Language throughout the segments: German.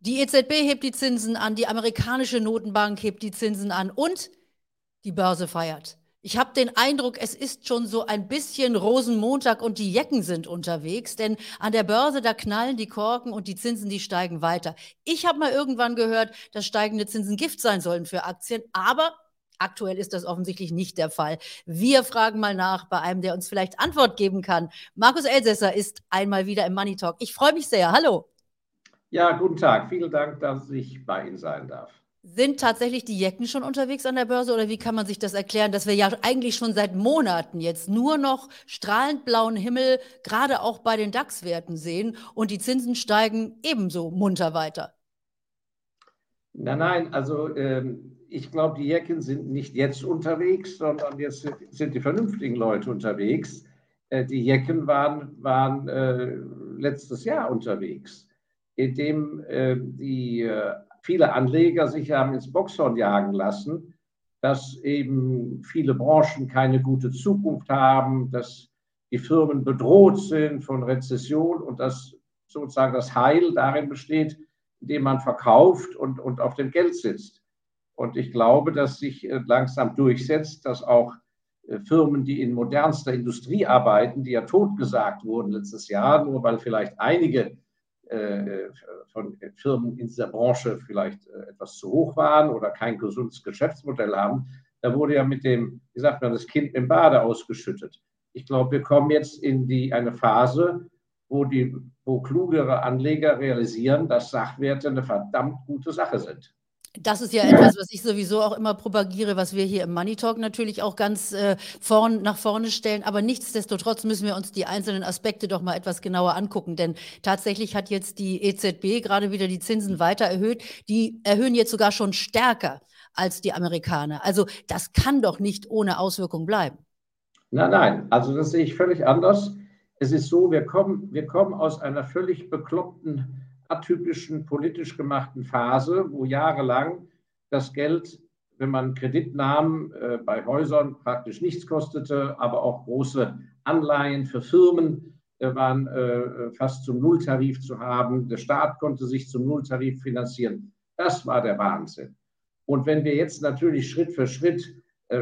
Die EZB hebt die Zinsen an, die amerikanische Notenbank hebt die Zinsen an und die Börse feiert. Ich habe den Eindruck, es ist schon so ein bisschen Rosenmontag und die Jecken sind unterwegs, denn an der Börse, da knallen die Korken und die Zinsen, die steigen weiter. Ich habe mal irgendwann gehört, dass steigende Zinsen Gift sein sollen für Aktien, aber aktuell ist das offensichtlich nicht der Fall. Wir fragen mal nach bei einem, der uns vielleicht Antwort geben kann. Markus Elsässer ist einmal wieder im Money Talk. Ich freue mich sehr. Hallo. Ja, guten Tag. Vielen Dank, dass ich bei Ihnen sein darf. Sind tatsächlich die Jecken schon unterwegs an der Börse oder wie kann man sich das erklären, dass wir ja eigentlich schon seit Monaten jetzt nur noch strahlend blauen Himmel, gerade auch bei den DAX-Werten sehen und die Zinsen steigen ebenso munter weiter? Nein, nein, also ähm, ich glaube, die Jecken sind nicht jetzt unterwegs, sondern jetzt sind die vernünftigen Leute unterwegs. Äh, die Jecken waren, waren äh, letztes Jahr unterwegs in dem äh, die äh, viele Anleger sich haben ins Boxhorn jagen lassen, dass eben viele Branchen keine gute Zukunft haben, dass die Firmen bedroht sind von Rezession und dass sozusagen das Heil darin besteht, indem man verkauft und, und auf dem Geld sitzt. Und ich glaube, dass sich äh, langsam durchsetzt, dass auch äh, Firmen, die in modernster Industrie arbeiten, die ja totgesagt wurden letztes Jahr, nur weil vielleicht einige von Firmen in dieser Branche vielleicht äh, etwas zu hoch waren oder kein gesundes Geschäftsmodell haben. Da wurde ja mit dem, wie sagt man, das Kind im Bade ausgeschüttet. Ich glaube, wir kommen jetzt in die, eine Phase, wo, die, wo klugere Anleger realisieren, dass Sachwerte eine verdammt gute Sache sind. Das ist ja etwas, was ich sowieso auch immer propagiere, was wir hier im Money Talk natürlich auch ganz äh, vorn, nach vorne stellen. Aber nichtsdestotrotz müssen wir uns die einzelnen Aspekte doch mal etwas genauer angucken. Denn tatsächlich hat jetzt die EZB gerade wieder die Zinsen weiter erhöht. Die erhöhen jetzt sogar schon stärker als die Amerikaner. Also das kann doch nicht ohne Auswirkung bleiben. Nein, nein, also das sehe ich völlig anders. Es ist so, wir kommen, wir kommen aus einer völlig bekloppten atypischen politisch gemachten Phase, wo jahrelang das Geld, wenn man Kredit nahm, äh, bei Häusern praktisch nichts kostete, aber auch große Anleihen für Firmen äh, waren äh, fast zum Nulltarif zu haben. Der Staat konnte sich zum Nulltarif finanzieren. Das war der Wahnsinn. Und wenn wir jetzt natürlich Schritt für Schritt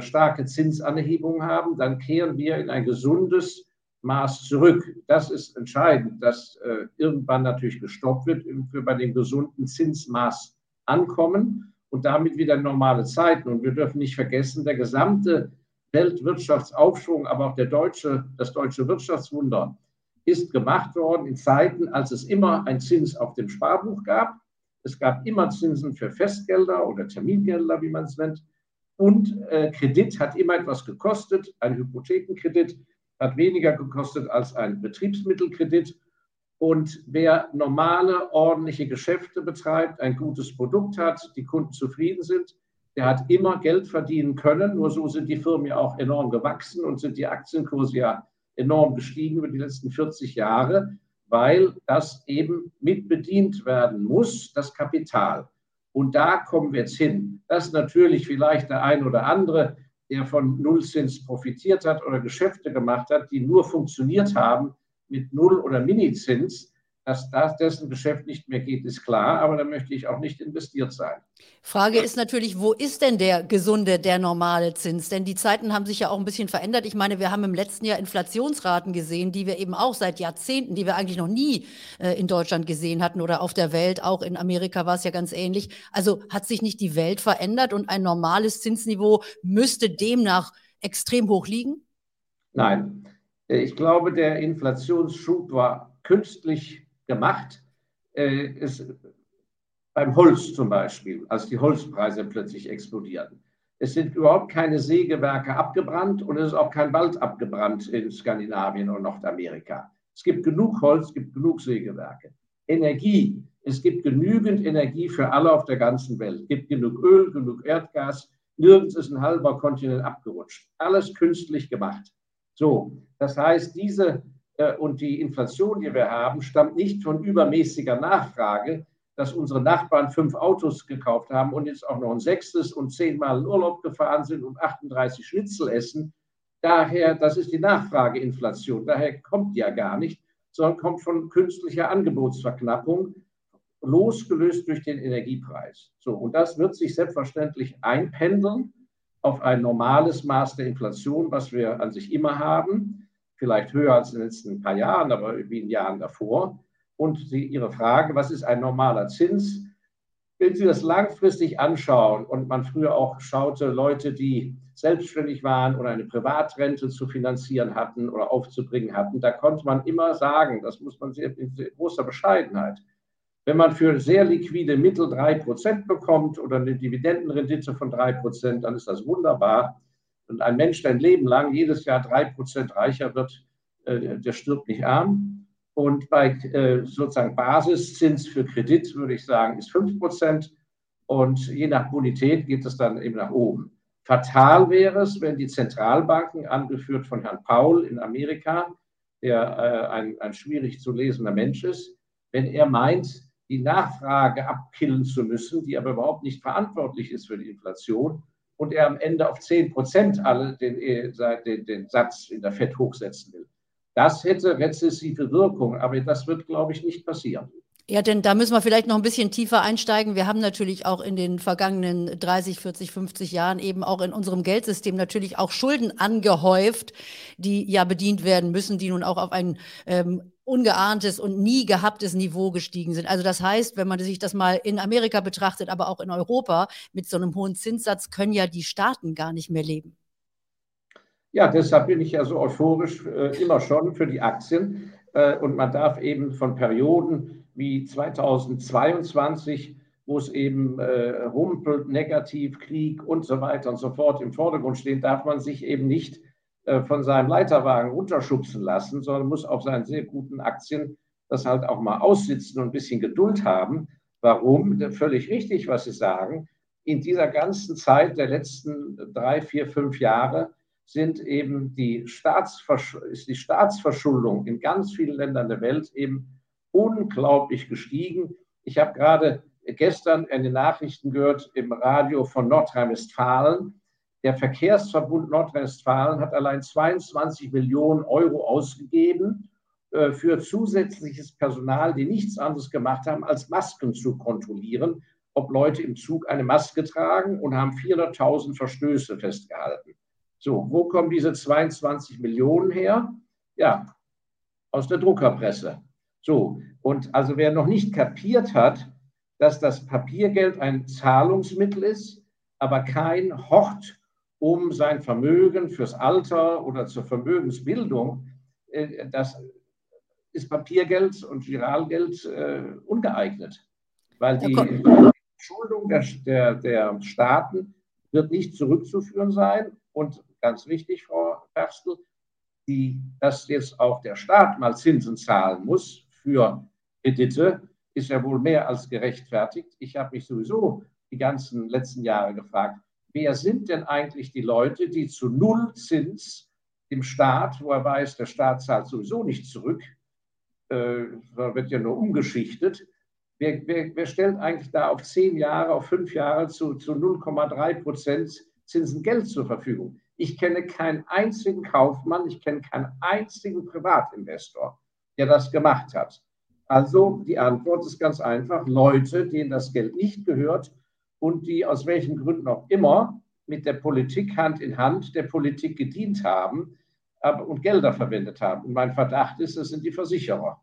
starke Zinsanhebungen haben, dann kehren wir in ein gesundes Maß zurück. Das ist entscheidend, dass äh, irgendwann natürlich gestoppt wird, für bei dem gesunden Zinsmaß ankommen und damit wieder normale Zeiten. Und wir dürfen nicht vergessen, der gesamte Weltwirtschaftsaufschwung, aber auch der deutsche, das deutsche Wirtschaftswunder ist gemacht worden in Zeiten, als es immer ein Zins auf dem Sparbuch gab. Es gab immer Zinsen für Festgelder oder Termingelder, wie man es nennt. Und äh, Kredit hat immer etwas gekostet, ein Hypothekenkredit hat weniger gekostet als ein Betriebsmittelkredit. Und wer normale, ordentliche Geschäfte betreibt, ein gutes Produkt hat, die Kunden zufrieden sind, der hat immer Geld verdienen können. Nur so sind die Firmen ja auch enorm gewachsen und sind die Aktienkurse ja enorm gestiegen über die letzten 40 Jahre, weil das eben mitbedient werden muss, das Kapital. Und da kommen wir jetzt hin. Dass natürlich vielleicht der ein oder andere der von Nullzins profitiert hat oder Geschäfte gemacht hat, die nur funktioniert haben mit Null- oder Minizins, dass das dessen Geschäft nicht mehr geht, ist klar, aber da möchte ich auch nicht investiert sein. Frage ist natürlich, wo ist denn der gesunde, der normale Zins? Denn die Zeiten haben sich ja auch ein bisschen verändert. Ich meine, wir haben im letzten Jahr Inflationsraten gesehen, die wir eben auch seit Jahrzehnten, die wir eigentlich noch nie äh, in Deutschland gesehen hatten oder auf der Welt. Auch in Amerika war es ja ganz ähnlich. Also hat sich nicht die Welt verändert und ein normales Zinsniveau müsste demnach extrem hoch liegen? Nein. Ich glaube, der Inflationsschub war künstlich gemacht. Äh, ist beim Holz zum Beispiel, als die Holzpreise plötzlich explodierten. Es sind überhaupt keine Sägewerke abgebrannt und es ist auch kein Wald abgebrannt in Skandinavien und Nordamerika. Es gibt genug Holz, es gibt genug Sägewerke. Energie, es gibt genügend Energie für alle auf der ganzen Welt. Es gibt genug Öl, genug Erdgas. Nirgends ist ein halber Kontinent abgerutscht. Alles künstlich gemacht. So, das heißt, diese und die Inflation, die wir haben, stammt nicht von übermäßiger Nachfrage, dass unsere Nachbarn fünf Autos gekauft haben und jetzt auch noch ein sechstes und zehnmal in Urlaub gefahren sind und 38 Schnitzel essen. Daher, das ist die Nachfrageinflation. Daher kommt ja gar nicht, sondern kommt von künstlicher Angebotsverknappung losgelöst durch den Energiepreis. So, und das wird sich selbstverständlich einpendeln auf ein normales Maß der Inflation, was wir an sich immer haben, vielleicht höher als in den letzten paar Jahren, aber wie in den Jahren davor. Und Sie, Ihre Frage, was ist ein normaler Zins? Wenn Sie das langfristig anschauen und man früher auch schaute, Leute, die selbstständig waren oder eine Privatrente zu finanzieren hatten oder aufzubringen hatten, da konnte man immer sagen, das muss man sehr, in großer Bescheidenheit, wenn man für sehr liquide Mittel 3% bekommt oder eine Dividendenrendite von 3%, dann ist das wunderbar. Und ein Mensch, der ein Leben lang jedes Jahr 3% reicher wird, äh, der stirbt nicht arm. Und bei äh, sozusagen Basiszins für Kredit würde ich sagen, ist 5%. Und je nach Bonität geht es dann eben nach oben. Fatal wäre es, wenn die Zentralbanken, angeführt von Herrn Paul in Amerika, der äh, ein, ein schwierig zu lesender Mensch ist, wenn er meint, die Nachfrage abkillen zu müssen, die aber überhaupt nicht verantwortlich ist für die Inflation und er am Ende auf 10 Prozent alle den, äh, den, den Satz in der FED hochsetzen will. Das hätte rezessive Wirkung, aber das wird, glaube ich, nicht passieren. Ja, denn da müssen wir vielleicht noch ein bisschen tiefer einsteigen. Wir haben natürlich auch in den vergangenen 30, 40, 50 Jahren eben auch in unserem Geldsystem natürlich auch Schulden angehäuft, die ja bedient werden müssen, die nun auch auf ein ähm, ungeahntes und nie gehabtes Niveau gestiegen sind. Also das heißt, wenn man sich das mal in Amerika betrachtet, aber auch in Europa, mit so einem hohen Zinssatz können ja die Staaten gar nicht mehr leben. Ja, deshalb bin ich ja so euphorisch äh, immer schon für die Aktien. Äh, und man darf eben von Perioden wie 2022, wo es eben äh, rumpelt, negativ, Krieg und so weiter und so fort im Vordergrund stehen, darf man sich eben nicht von seinem Leiterwagen runterschubsen lassen, sondern muss auf seinen sehr guten Aktien das halt auch mal aussitzen und ein bisschen Geduld haben. Warum? Völlig richtig, was Sie sagen. In dieser ganzen Zeit der letzten drei, vier, fünf Jahre sind eben die, ist die Staatsverschuldung in ganz vielen Ländern der Welt eben unglaublich gestiegen. Ich habe gerade gestern in den Nachrichten gehört im Radio von Nordrhein-Westfalen. Der Verkehrsverbund Nordrhein-Westfalen hat allein 22 Millionen Euro ausgegeben äh, für zusätzliches Personal, die nichts anderes gemacht haben, als Masken zu kontrollieren, ob Leute im Zug eine Maske tragen und haben 400.000 Verstöße festgehalten. So, wo kommen diese 22 Millionen her? Ja, aus der Druckerpresse. So, und also wer noch nicht kapiert hat, dass das Papiergeld ein Zahlungsmittel ist, aber kein Hort, um sein Vermögen fürs Alter oder zur Vermögensbildung, äh, das ist Papiergeld und Giralgeld äh, ungeeignet. Weil die Schuldung der, der, der Staaten wird nicht zurückzuführen sein. Und ganz wichtig, Frau Ferstel, die, dass jetzt auch der Staat mal Zinsen zahlen muss für Kredite ist ja wohl mehr als gerechtfertigt. Ich habe mich sowieso die ganzen letzten Jahre gefragt, wer sind denn eigentlich die Leute, die zu Nullzins dem Staat, wo er weiß, der Staat zahlt sowieso nicht zurück, äh, wird ja nur umgeschichtet, wer, wer, wer, stellt eigentlich da auf zehn Jahre, auf fünf Jahre zu, zu 0,3 Prozent Zinsen Geld zur Verfügung? Ich kenne keinen einzigen Kaufmann, ich kenne keinen einzigen Privatinvestor, der das gemacht hat. Also die Antwort ist ganz einfach, Leute, denen das Geld nicht gehört und die aus welchen Gründen auch immer mit der Politik Hand in Hand der Politik gedient haben und Gelder verwendet haben. Und mein Verdacht ist, es sind die Versicherer.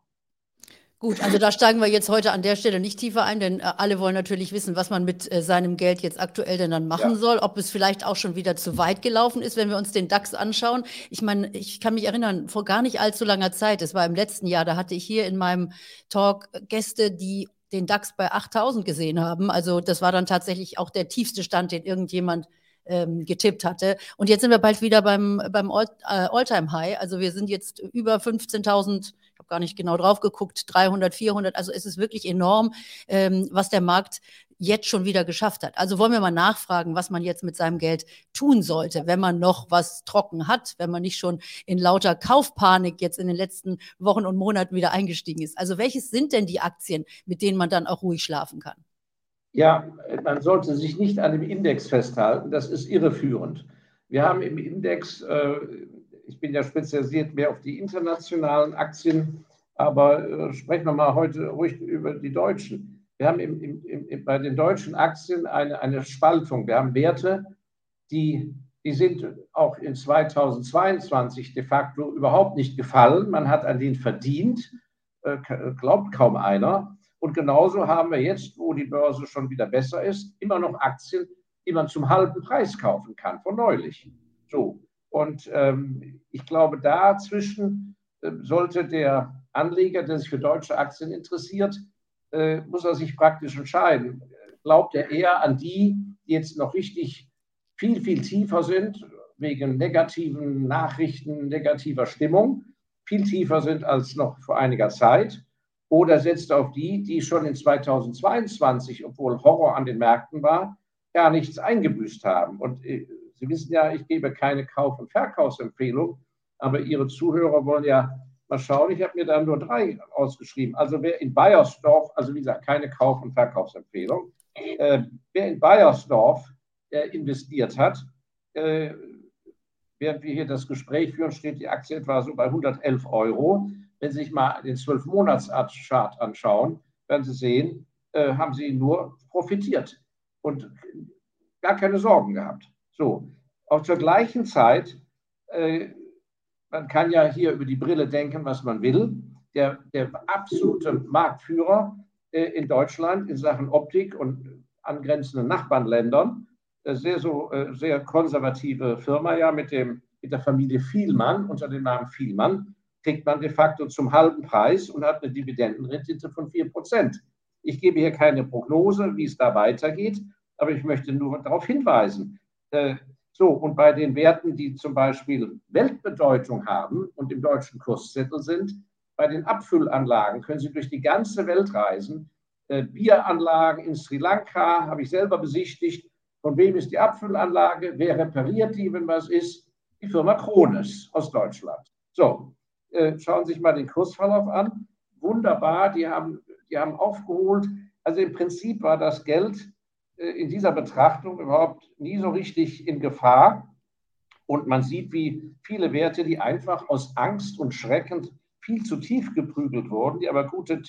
Gut, also da steigen wir jetzt heute an der Stelle nicht tiefer ein, denn äh, alle wollen natürlich wissen, was man mit äh, seinem Geld jetzt aktuell denn dann machen ja. soll, ob es vielleicht auch schon wieder zu weit gelaufen ist, wenn wir uns den DAX anschauen. Ich meine, ich kann mich erinnern, vor gar nicht allzu langer Zeit, es war im letzten Jahr, da hatte ich hier in meinem Talk Gäste, die den DAX bei 8000 gesehen haben. Also das war dann tatsächlich auch der tiefste Stand, den irgendjemand ähm, getippt hatte. Und jetzt sind wir bald wieder beim, beim äh, All-Time-High. Also wir sind jetzt über 15.000 ich habe gar nicht genau drauf geguckt, 300, 400. Also es ist wirklich enorm, ähm, was der Markt jetzt schon wieder geschafft hat. Also wollen wir mal nachfragen, was man jetzt mit seinem Geld tun sollte, wenn man noch was trocken hat, wenn man nicht schon in lauter Kaufpanik jetzt in den letzten Wochen und Monaten wieder eingestiegen ist. Also welches sind denn die Aktien, mit denen man dann auch ruhig schlafen kann? Ja, man sollte sich nicht an dem Index festhalten. Das ist irreführend. Wir haben im Index äh, ich bin ja spezialisiert mehr auf die internationalen Aktien, aber äh, sprechen wir mal heute ruhig über die deutschen. Wir haben im, im, im, bei den deutschen Aktien eine, eine Spaltung. Wir haben Werte, die, die sind auch in 2022 de facto überhaupt nicht gefallen. Man hat an denen verdient, äh, glaubt kaum einer. Und genauso haben wir jetzt, wo die Börse schon wieder besser ist, immer noch Aktien, die man zum halben Preis kaufen kann, von neulich. So. Und ähm, ich glaube, dazwischen äh, sollte der Anleger, der sich für deutsche Aktien interessiert, äh, muss er sich praktisch entscheiden. Glaubt er eher an die, die jetzt noch richtig viel, viel tiefer sind, wegen negativen Nachrichten, negativer Stimmung, viel tiefer sind als noch vor einiger Zeit? Oder setzt er auf die, die schon in 2022, obwohl Horror an den Märkten war, gar nichts eingebüßt haben? Und äh, Sie wissen ja, ich gebe keine Kauf- und Verkaufsempfehlung, aber Ihre Zuhörer wollen ja Mal schauen, ich habe mir da nur drei ausgeschrieben. Also wer in Bayersdorf, also wie gesagt, keine Kauf- und Verkaufsempfehlung, äh, wer in Bayersdorf äh, investiert hat, äh, während wir hier das Gespräch führen, steht die Aktie etwa so bei 111 Euro. Wenn Sie sich mal den 12-Monats-Chart anschauen, werden Sie sehen, äh, haben Sie nur profitiert und gar keine Sorgen gehabt. So, auch zur gleichen Zeit äh, man kann ja hier über die Brille denken, was man will. Der, der absolute Marktführer äh, in Deutschland in Sachen Optik und angrenzenden Nachbarländern, äh, sehr, so, äh, sehr konservative Firma, ja, mit, dem, mit der Familie Vielmann, unter dem Namen Vielmann, kriegt man de facto zum halben Preis und hat eine Dividendenrendite von 4%. Ich gebe hier keine Prognose, wie es da weitergeht, aber ich möchte nur darauf hinweisen, so, und bei den Werten, die zum Beispiel Weltbedeutung haben und im deutschen Kurszettel sind, bei den Abfüllanlagen können Sie durch die ganze Welt reisen. Äh, Bieranlagen in Sri Lanka habe ich selber besichtigt. Von wem ist die Abfüllanlage? Wer repariert die, wenn was ist? Die Firma Krones aus Deutschland. So, äh, schauen Sie sich mal den Kursverlauf an. Wunderbar, die haben, die haben aufgeholt. Also im Prinzip war das Geld in dieser Betrachtung überhaupt nie so richtig in Gefahr. Und man sieht, wie viele Werte, die einfach aus Angst und Schrecken viel zu tief geprügelt wurden, die aber gute,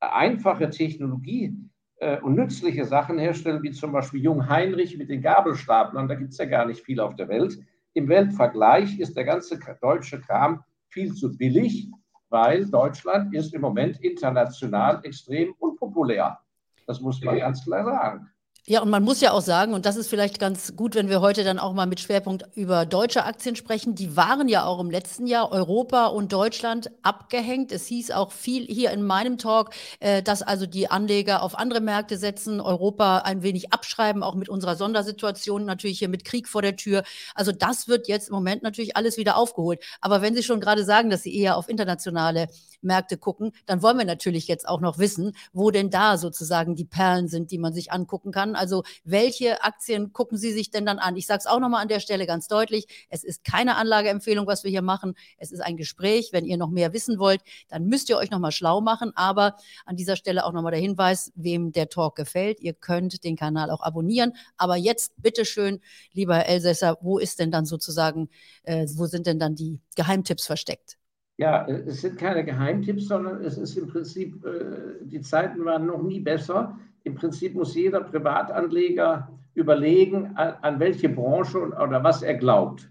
einfache Technologie äh, und nützliche Sachen herstellen, wie zum Beispiel Jung Heinrich mit den Gabelstaplern, da gibt es ja gar nicht viel auf der Welt. Im Weltvergleich ist der ganze deutsche Kram viel zu billig, weil Deutschland ist im Moment international extrem unpopulär. Das muss man ganz klar sagen. Ja, und man muss ja auch sagen, und das ist vielleicht ganz gut, wenn wir heute dann auch mal mit Schwerpunkt über deutsche Aktien sprechen, die waren ja auch im letzten Jahr Europa und Deutschland abgehängt. Es hieß auch viel hier in meinem Talk, äh, dass also die Anleger auf andere Märkte setzen, Europa ein wenig abschreiben, auch mit unserer Sondersituation natürlich hier mit Krieg vor der Tür. Also das wird jetzt im Moment natürlich alles wieder aufgeholt. Aber wenn Sie schon gerade sagen, dass Sie eher auf internationale Märkte gucken, dann wollen wir natürlich jetzt auch noch wissen, wo denn da sozusagen die Perlen sind, die man sich angucken kann. Also welche Aktien gucken Sie sich denn dann an? Ich sage es auch nochmal an der Stelle ganz deutlich, es ist keine Anlageempfehlung, was wir hier machen. Es ist ein Gespräch. Wenn ihr noch mehr wissen wollt, dann müsst ihr euch nochmal schlau machen. Aber an dieser Stelle auch nochmal der Hinweis, wem der Talk gefällt. Ihr könnt den Kanal auch abonnieren. Aber jetzt bitteschön, lieber Elsässer, wo ist denn dann sozusagen, äh, wo sind denn dann die Geheimtipps versteckt? Ja, es sind keine Geheimtipps, sondern es ist im Prinzip, äh, die Zeiten waren noch nie besser. Im Prinzip muss jeder Privatanleger überlegen, an, welche Branche oder was er glaubt.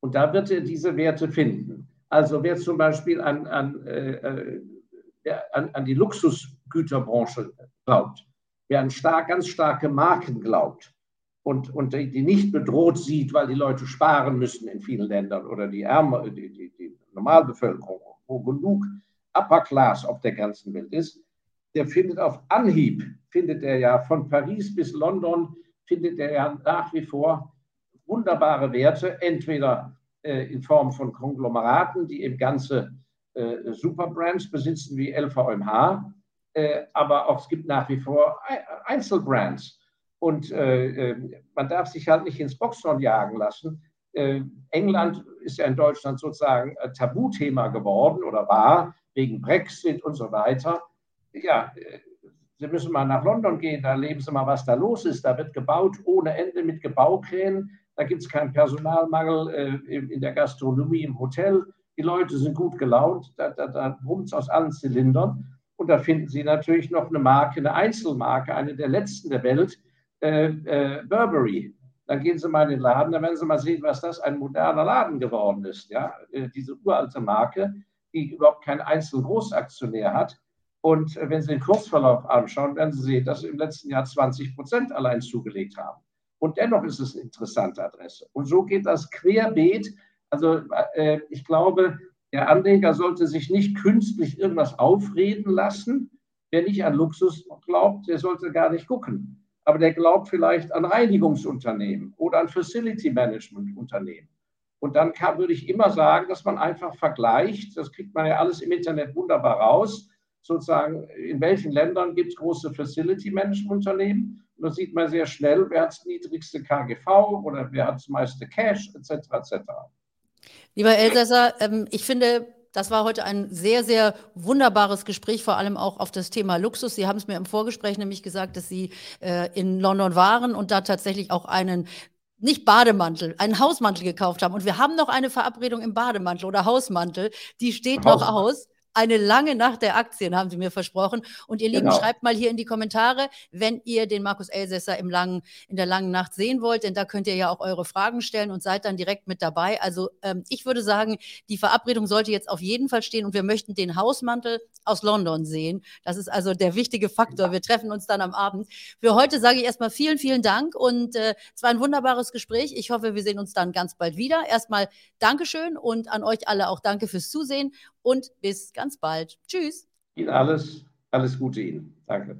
Und da wird er diese Werte finden. Also wer zum Beispiel an, an, äh, an, an die Luxusgüterbranche glaubt, wer an stark, ganz starke Marken glaubt und, und die nicht bedroht sieht, weil die Leute sparen müssen in vielen Ländern oder die Ärmer, die, die Normalbevölkerung, wo genug Upper Class auf der ganzen Welt ist, der findet auf Anhieb, findet er ja von Paris bis London, findet er ja nach wie vor wunderbare Werte, entweder äh, in Form von Konglomeraten, die eben ganze äh, Superbrands besitzen wie LVMH, äh, aber auch es gibt nach wie vor Einzelbrands. Und äh, äh, man darf sich halt nicht ins Boxhorn jagen lassen. Äh, England ist ja in Deutschland sozusagen ein Tabuthema geworden oder war wegen Brexit und so weiter. Ja, äh, Sie müssen mal nach London gehen, da leben Sie mal, was da los ist. Da wird gebaut ohne Ende mit Gebaukränen. Da gibt es keinen Personalmangel äh, in der Gastronomie, im Hotel. Die Leute sind gut gelaunt, da, da, da brummt es aus allen Zylindern. Und da finden Sie natürlich noch eine Marke, eine Einzelmarke, eine der letzten der Welt, äh, äh, Burberry. Dann gehen Sie mal in den Laden, dann werden Sie mal sehen, was das ein moderner Laden geworden ist. Ja? Äh, diese uralte Marke, die überhaupt keinen einzelnen Großaktionär hat. Und äh, wenn Sie den Kursverlauf anschauen, werden Sie sehen, dass Sie im letzten Jahr 20 Prozent allein zugelegt haben. Und dennoch ist es eine interessante Adresse. Und so geht das querbeet. Also äh, ich glaube, der Anleger sollte sich nicht künstlich irgendwas aufreden lassen. Wer nicht an Luxus glaubt, der sollte gar nicht gucken. Aber der glaubt vielleicht an Reinigungsunternehmen oder an Facility Management Unternehmen. Und dann kann, würde ich immer sagen, dass man einfach vergleicht, das kriegt man ja alles im Internet wunderbar raus, sozusagen, in welchen Ländern gibt es große Facility Management Unternehmen. Und da sieht man sehr schnell, wer hat das niedrigste KGV oder wer hat das meiste Cash, etc. etc. Lieber Elsässer, ähm, ich finde, das war heute ein sehr, sehr wunderbares Gespräch, vor allem auch auf das Thema Luxus. Sie haben es mir im Vorgespräch nämlich gesagt, dass Sie äh, in London waren und da tatsächlich auch einen nicht Bademantel, einen Hausmantel gekauft haben. Und wir haben noch eine Verabredung im Bademantel oder Hausmantel, die steht Haus. noch aus eine lange Nacht der Aktien, haben Sie mir versprochen. Und ihr Lieben, genau. schreibt mal hier in die Kommentare, wenn ihr den Markus Elsässer im langen, in der langen Nacht sehen wollt, denn da könnt ihr ja auch eure Fragen stellen und seid dann direkt mit dabei. Also ähm, ich würde sagen, die Verabredung sollte jetzt auf jeden Fall stehen und wir möchten den Hausmantel aus London sehen. Das ist also der wichtige Faktor. Wir treffen uns dann am Abend. Für heute sage ich erstmal vielen, vielen Dank und äh, es war ein wunderbares Gespräch. Ich hoffe, wir sehen uns dann ganz bald wieder. Erstmal Dankeschön und an euch alle auch danke fürs Zusehen und bis ganz bald. Tschüss. Ihnen alles, alles Gute Ihnen. Danke.